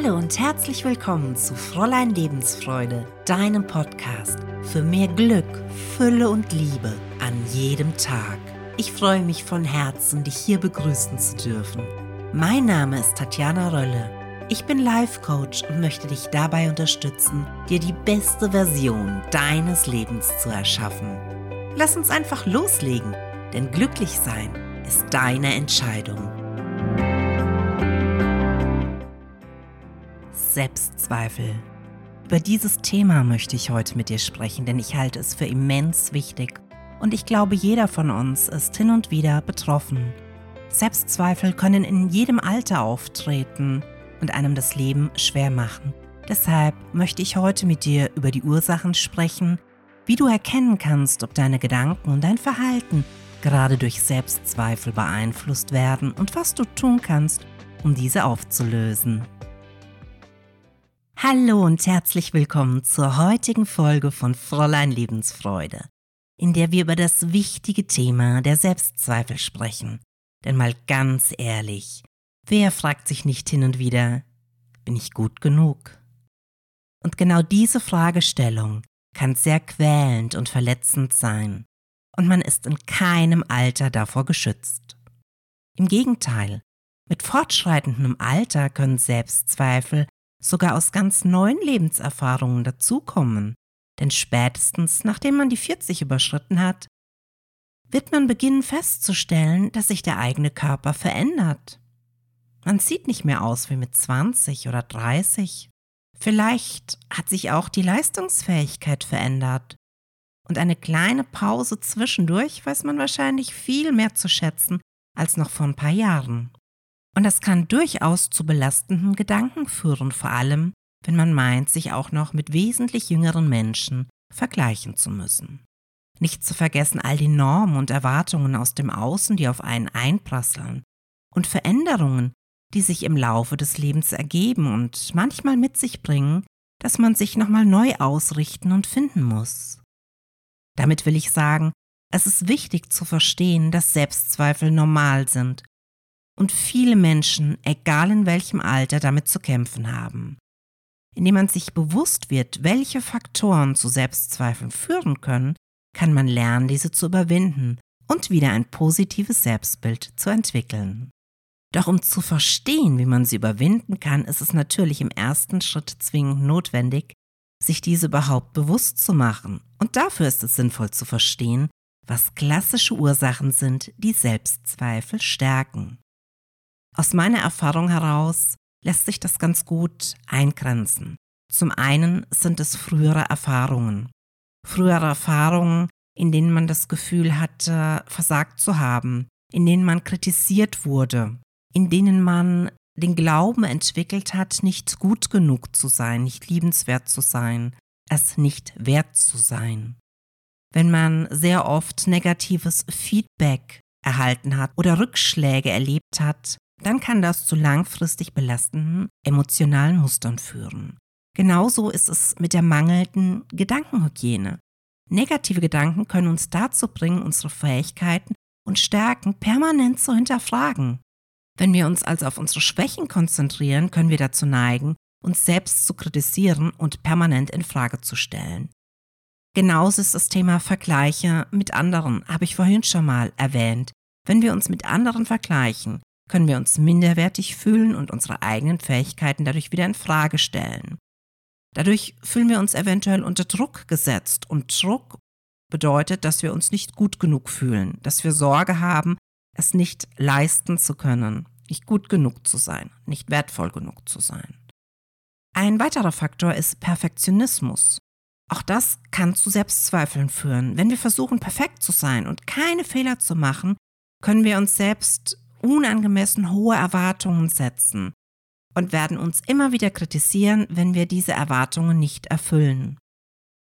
Hallo und herzlich willkommen zu Fräulein Lebensfreude, deinem Podcast für mehr Glück, Fülle und Liebe an jedem Tag. Ich freue mich von Herzen, dich hier begrüßen zu dürfen. Mein Name ist Tatjana Rölle. Ich bin Life Coach und möchte dich dabei unterstützen, dir die beste Version deines Lebens zu erschaffen. Lass uns einfach loslegen, denn glücklich sein ist deine Entscheidung. Selbstzweifel. Über dieses Thema möchte ich heute mit dir sprechen, denn ich halte es für immens wichtig und ich glaube, jeder von uns ist hin und wieder betroffen. Selbstzweifel können in jedem Alter auftreten und einem das Leben schwer machen. Deshalb möchte ich heute mit dir über die Ursachen sprechen, wie du erkennen kannst, ob deine Gedanken und dein Verhalten gerade durch Selbstzweifel beeinflusst werden und was du tun kannst, um diese aufzulösen. Hallo und herzlich willkommen zur heutigen Folge von Fräulein Lebensfreude, in der wir über das wichtige Thema der Selbstzweifel sprechen. Denn mal ganz ehrlich, wer fragt sich nicht hin und wieder, bin ich gut genug? Und genau diese Fragestellung kann sehr quälend und verletzend sein, und man ist in keinem Alter davor geschützt. Im Gegenteil, mit fortschreitendem Alter können Selbstzweifel sogar aus ganz neuen Lebenserfahrungen dazukommen. Denn spätestens nachdem man die 40 überschritten hat, wird man beginnen festzustellen, dass sich der eigene Körper verändert. Man sieht nicht mehr aus wie mit 20 oder 30. Vielleicht hat sich auch die Leistungsfähigkeit verändert. Und eine kleine Pause zwischendurch weiß man wahrscheinlich viel mehr zu schätzen als noch vor ein paar Jahren. Und das kann durchaus zu belastenden Gedanken führen, vor allem wenn man meint, sich auch noch mit wesentlich jüngeren Menschen vergleichen zu müssen. Nicht zu vergessen all die Normen und Erwartungen aus dem Außen, die auf einen einprasseln und Veränderungen, die sich im Laufe des Lebens ergeben und manchmal mit sich bringen, dass man sich nochmal neu ausrichten und finden muss. Damit will ich sagen, es ist wichtig zu verstehen, dass Selbstzweifel normal sind und viele Menschen, egal in welchem Alter, damit zu kämpfen haben. Indem man sich bewusst wird, welche Faktoren zu Selbstzweifeln führen können, kann man lernen, diese zu überwinden und wieder ein positives Selbstbild zu entwickeln. Doch um zu verstehen, wie man sie überwinden kann, ist es natürlich im ersten Schritt zwingend notwendig, sich diese überhaupt bewusst zu machen. Und dafür ist es sinnvoll zu verstehen, was klassische Ursachen sind, die Selbstzweifel stärken. Aus meiner Erfahrung heraus lässt sich das ganz gut eingrenzen. Zum einen sind es frühere Erfahrungen. Frühere Erfahrungen, in denen man das Gefühl hatte, versagt zu haben, in denen man kritisiert wurde, in denen man den Glauben entwickelt hat, nicht gut genug zu sein, nicht liebenswert zu sein, es nicht wert zu sein. Wenn man sehr oft negatives Feedback erhalten hat oder Rückschläge erlebt hat, dann kann das zu langfristig belastenden emotionalen Mustern führen. Genauso ist es mit der mangelnden Gedankenhygiene. Negative Gedanken können uns dazu bringen, unsere Fähigkeiten und Stärken permanent zu hinterfragen. Wenn wir uns also auf unsere Schwächen konzentrieren, können wir dazu neigen, uns selbst zu kritisieren und permanent in Frage zu stellen. Genauso ist das Thema Vergleiche mit anderen, habe ich vorhin schon mal erwähnt. Wenn wir uns mit anderen vergleichen, können wir uns minderwertig fühlen und unsere eigenen Fähigkeiten dadurch wieder in Frage stellen. Dadurch fühlen wir uns eventuell unter Druck gesetzt und Druck bedeutet, dass wir uns nicht gut genug fühlen, dass wir Sorge haben, es nicht leisten zu können, nicht gut genug zu sein, nicht wertvoll genug zu sein. Ein weiterer Faktor ist Perfektionismus. Auch das kann zu Selbstzweifeln führen. Wenn wir versuchen, perfekt zu sein und keine Fehler zu machen, können wir uns selbst unangemessen hohe Erwartungen setzen und werden uns immer wieder kritisieren, wenn wir diese Erwartungen nicht erfüllen.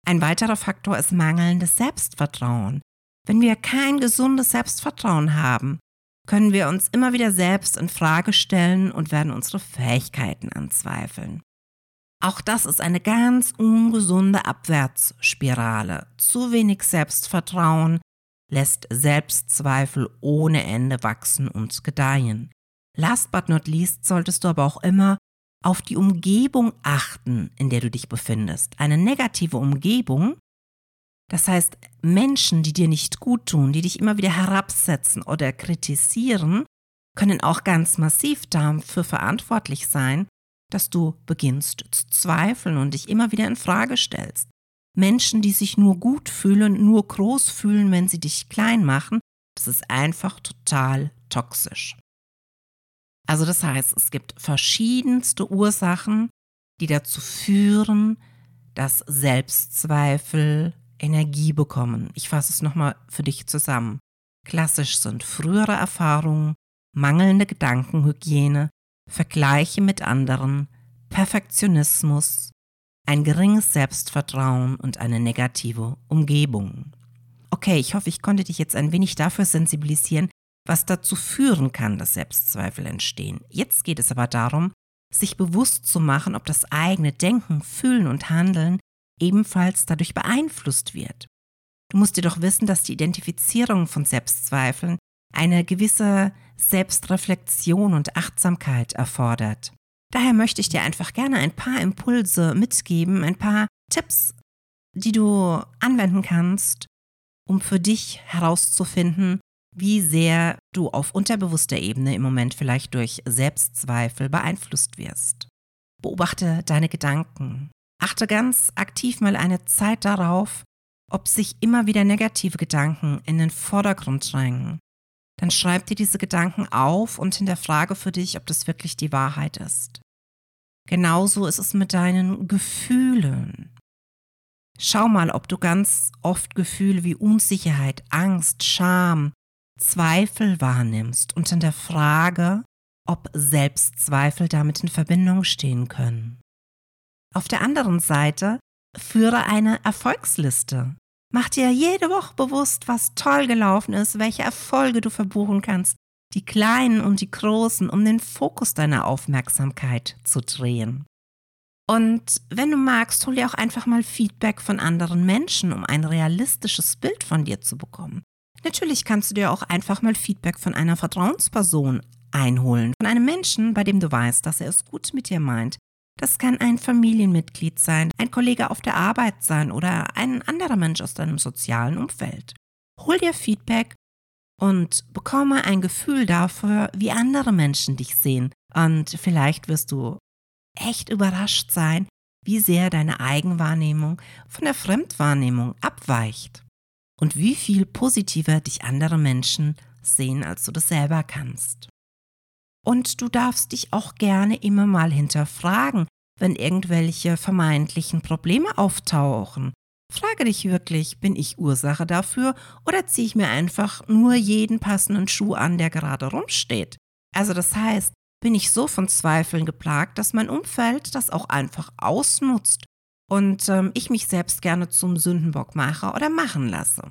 Ein weiterer Faktor ist mangelndes Selbstvertrauen. Wenn wir kein gesundes Selbstvertrauen haben, können wir uns immer wieder selbst in Frage stellen und werden unsere Fähigkeiten anzweifeln. Auch das ist eine ganz ungesunde Abwärtsspirale. Zu wenig Selbstvertrauen lässt Selbstzweifel ohne Ende wachsen und gedeihen. Last but not least solltest du aber auch immer auf die Umgebung achten, in der du dich befindest. Eine negative Umgebung, das heißt Menschen, die dir nicht gut tun, die dich immer wieder herabsetzen oder kritisieren, können auch ganz massiv dafür verantwortlich sein, dass du beginnst zu zweifeln und dich immer wieder in Frage stellst. Menschen, die sich nur gut fühlen, nur groß fühlen, wenn sie dich klein machen, das ist einfach total toxisch. Also das heißt, es gibt verschiedenste Ursachen, die dazu führen, dass Selbstzweifel Energie bekommen. Ich fasse es nochmal für dich zusammen. Klassisch sind frühere Erfahrungen, mangelnde Gedankenhygiene, Vergleiche mit anderen, Perfektionismus, ein geringes Selbstvertrauen und eine negative Umgebung. Okay, ich hoffe, ich konnte dich jetzt ein wenig dafür sensibilisieren, was dazu führen kann, dass Selbstzweifel entstehen. Jetzt geht es aber darum, sich bewusst zu machen, ob das eigene Denken, Fühlen und Handeln ebenfalls dadurch beeinflusst wird. Du musst dir doch wissen, dass die Identifizierung von Selbstzweifeln eine gewisse Selbstreflexion und Achtsamkeit erfordert. Daher möchte ich dir einfach gerne ein paar Impulse mitgeben, ein paar Tipps, die du anwenden kannst, um für dich herauszufinden, wie sehr du auf unterbewusster Ebene im Moment vielleicht durch Selbstzweifel beeinflusst wirst. Beobachte deine Gedanken. Achte ganz aktiv mal eine Zeit darauf, ob sich immer wieder negative Gedanken in den Vordergrund drängen. Dann schreib dir diese Gedanken auf und hinterfrage für dich, ob das wirklich die Wahrheit ist. Genauso ist es mit deinen Gefühlen. Schau mal, ob du ganz oft Gefühle wie Unsicherheit, Angst, Scham, Zweifel wahrnimmst und in der Frage, ob Selbstzweifel damit in Verbindung stehen können. Auf der anderen Seite führe eine Erfolgsliste. Mach dir jede Woche bewusst, was toll gelaufen ist, welche Erfolge du verbuchen kannst, die kleinen und die großen, um den Fokus deiner Aufmerksamkeit zu drehen. Und wenn du magst, hol dir auch einfach mal Feedback von anderen Menschen, um ein realistisches Bild von dir zu bekommen. Natürlich kannst du dir auch einfach mal Feedback von einer Vertrauensperson einholen, von einem Menschen, bei dem du weißt, dass er es gut mit dir meint. Das kann ein Familienmitglied sein, ein Kollege auf der Arbeit sein oder ein anderer Mensch aus deinem sozialen Umfeld. Hol dir Feedback und bekomme ein Gefühl dafür, wie andere Menschen dich sehen. Und vielleicht wirst du echt überrascht sein, wie sehr deine Eigenwahrnehmung von der Fremdwahrnehmung abweicht und wie viel positiver dich andere Menschen sehen, als du das selber kannst. Und du darfst dich auch gerne immer mal hinterfragen, wenn irgendwelche vermeintlichen Probleme auftauchen. Frage dich wirklich, bin ich Ursache dafür oder ziehe ich mir einfach nur jeden passenden Schuh an, der gerade rumsteht? Also das heißt, bin ich so von Zweifeln geplagt, dass mein Umfeld das auch einfach ausnutzt und ähm, ich mich selbst gerne zum Sündenbock mache oder machen lasse.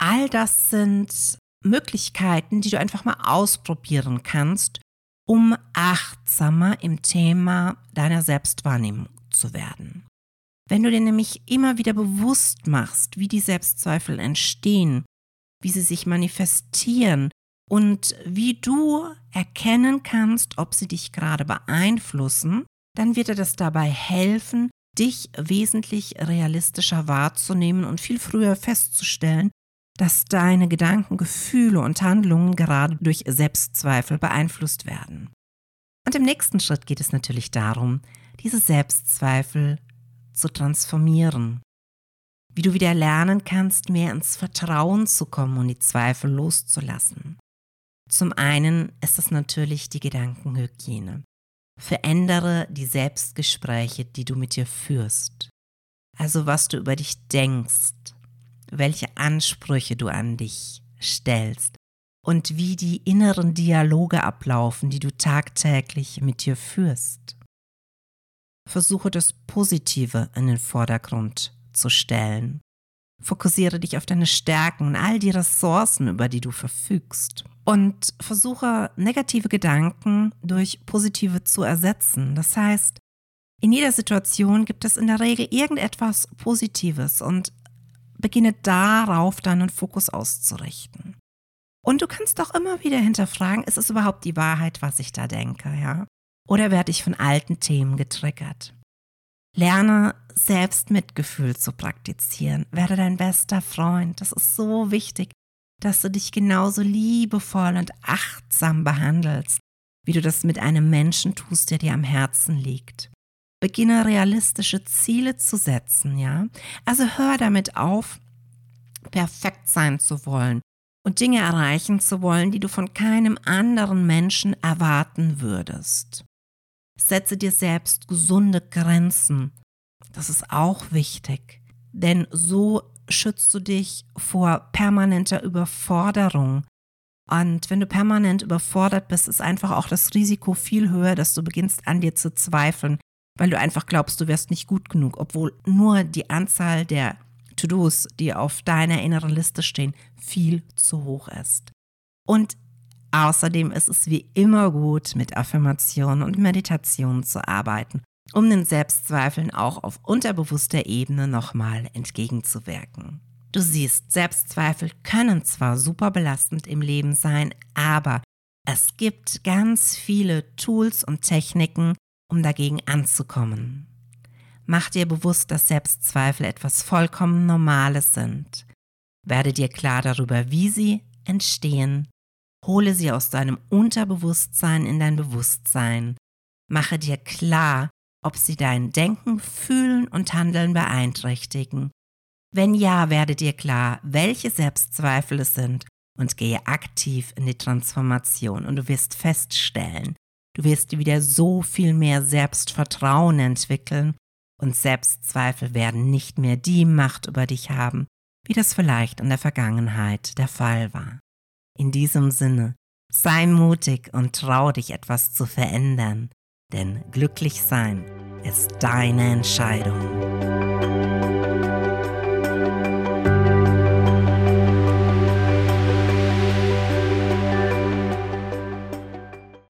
All das sind Möglichkeiten, die du einfach mal ausprobieren kannst, um achtsamer im Thema deiner Selbstwahrnehmung zu werden. Wenn du dir nämlich immer wieder bewusst machst, wie die Selbstzweifel entstehen, wie sie sich manifestieren und wie du erkennen kannst, ob sie dich gerade beeinflussen, dann wird dir das dabei helfen, dich wesentlich realistischer wahrzunehmen und viel früher festzustellen, dass deine Gedanken, Gefühle und Handlungen gerade durch Selbstzweifel beeinflusst werden. Und im nächsten Schritt geht es natürlich darum, diese Selbstzweifel zu transformieren. Wie du wieder lernen kannst, mehr ins Vertrauen zu kommen und die Zweifel loszulassen. Zum einen ist es natürlich die Gedankenhygiene. Verändere die Selbstgespräche, die du mit dir führst. Also was du über dich denkst, welche Ansprüche du an dich stellst und wie die inneren Dialoge ablaufen, die du tagtäglich mit dir führst. Versuche das Positive in den Vordergrund zu stellen. Fokussiere dich auf deine Stärken und all die Ressourcen, über die du verfügst und versuche negative Gedanken durch positive zu ersetzen. Das heißt, in jeder Situation gibt es in der Regel irgendetwas Positives und beginne darauf deinen Fokus auszurichten. Und du kannst auch immer wieder hinterfragen, ist es überhaupt die Wahrheit, was ich da denke, ja? Oder werde ich von alten Themen getriggert? Lerne Selbstmitgefühl zu praktizieren. Werde dein bester Freund. Das ist so wichtig, dass du dich genauso liebevoll und achtsam behandelst, wie du das mit einem Menschen tust, der dir am Herzen liegt. Beginne realistische Ziele zu setzen, ja? Also hör damit auf, perfekt sein zu wollen und Dinge erreichen zu wollen, die du von keinem anderen Menschen erwarten würdest. Setze dir selbst gesunde Grenzen. Das ist auch wichtig, denn so schützt du dich vor permanenter Überforderung. Und wenn du permanent überfordert bist, ist einfach auch das Risiko viel höher, dass du beginnst an dir zu zweifeln, weil du einfach glaubst, du wärst nicht gut genug, obwohl nur die Anzahl der To-Dos, die auf deiner inneren Liste stehen, viel zu hoch ist. Und außerdem ist es wie immer gut, mit Affirmationen und Meditationen zu arbeiten, um den Selbstzweifeln auch auf unterbewusster Ebene nochmal entgegenzuwirken. Du siehst, Selbstzweifel können zwar super belastend im Leben sein, aber es gibt ganz viele Tools und Techniken, um dagegen anzukommen. Mach dir bewusst, dass Selbstzweifel etwas vollkommen Normales sind. Werde dir klar darüber, wie sie entstehen. Hole sie aus deinem Unterbewusstsein in dein Bewusstsein. Mache dir klar, ob sie dein Denken, Fühlen und Handeln beeinträchtigen. Wenn ja, werde dir klar, welche Selbstzweifel es sind und gehe aktiv in die Transformation und du wirst feststellen, du wirst wieder so viel mehr Selbstvertrauen entwickeln und Selbstzweifel werden nicht mehr die Macht über dich haben, wie das vielleicht in der Vergangenheit der Fall war. In diesem Sinne, sei mutig und trau dich etwas zu verändern, denn glücklich sein ist deine Entscheidung.